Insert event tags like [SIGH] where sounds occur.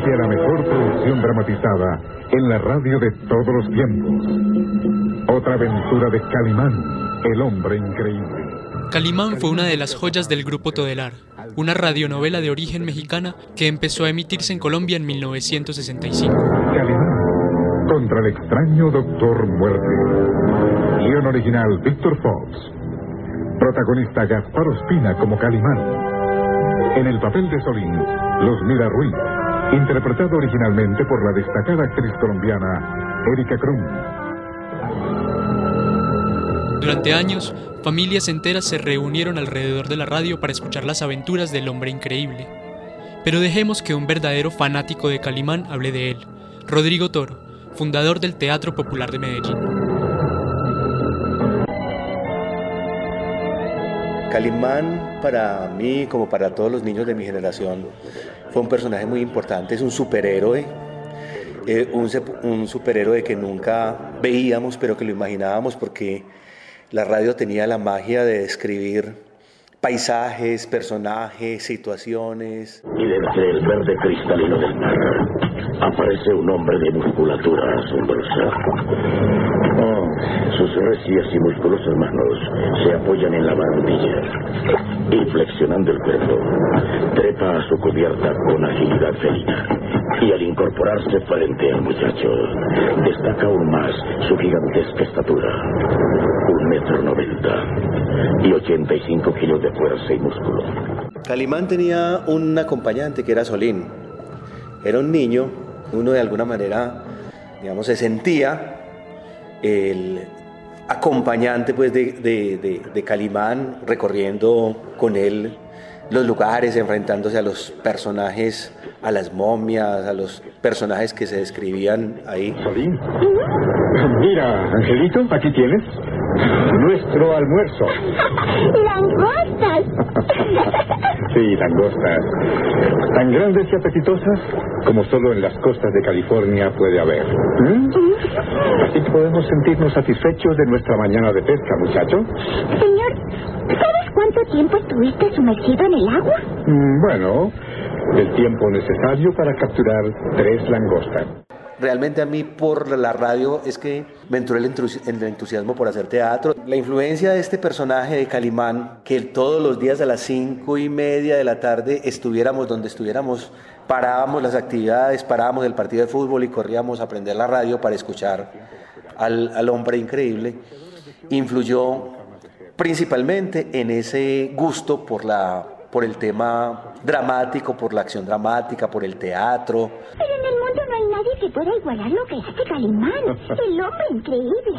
ficción dramatizada en la radio de todos los tiempos. Otra aventura de Calimán, el hombre increíble. Calimán fue una de las joyas del grupo Todelar, una radionovela de origen mexicana que empezó a emitirse en Colombia en 1965. Calimán, contra el extraño Doctor Muerte. Guión original Víctor Fox. Protagonista Gaspar Ospina como Calimán. En el papel de Solín, Luzmila Ruiz, interpretado originalmente por la destacada actriz colombiana Erika Krum. Durante años, familias enteras se reunieron alrededor de la radio para escuchar las aventuras del hombre increíble. Pero dejemos que un verdadero fanático de Calimán hable de él, Rodrigo Toro, fundador del Teatro Popular de Medellín. Calimán para mí, como para todos los niños de mi generación, fue un personaje muy importante, es un superhéroe, eh, un, un superhéroe que nunca veíamos, pero que lo imaginábamos porque la radio tenía la magia de describir paisajes, personajes, situaciones. Y cristalino aparece un hombre de musculatura asombrosa. Oh, sus recias y musculosas manos se apoyan en la barandilla y flexionando el cuerpo, trepa a su cubierta con agilidad felina. Y al incorporarse frente al muchacho, destaca aún más su gigantesca estatura. Un metro noventa y 85 kilos de fuerza y músculo. Calimán tenía un acompañante que era Solín. Era un niño, uno de alguna manera, digamos, se sentía el acompañante pues de, de, de, Calimán recorriendo con él los lugares, enfrentándose a los personajes, a las momias, a los personajes que se describían ahí. Solín. Mira, Angelito, aquí tienes nuestro almuerzo. [LAUGHS] ¡Langostas! [LAUGHS] sí, langostas. Tan grandes y apetitosas como solo en las costas de California puede haber. ¿Mm? Así podemos sentirnos satisfechos de nuestra mañana de pesca, muchacho. Señor, ¿sabes cuánto tiempo estuviste sumergido en el agua? Mm, bueno, el tiempo necesario para capturar tres langostas realmente a mí por la radio es que me entró el, entusiasmo por hacer teatro. La influencia de este personaje de Calimán, que todos los días a las cinco y media de la tarde estuviéramos donde estuviéramos, parábamos las actividades, parábamos el partido de fútbol y corríamos a aprender la radio para escuchar al, al hombre increíble, influyó principalmente en ese gusto por la por el tema dramático, por la acción dramática, por el teatro. Pero en el mundo no hay nadie que pueda igualar lo que hace Calimán, [LAUGHS] el hombre increíble.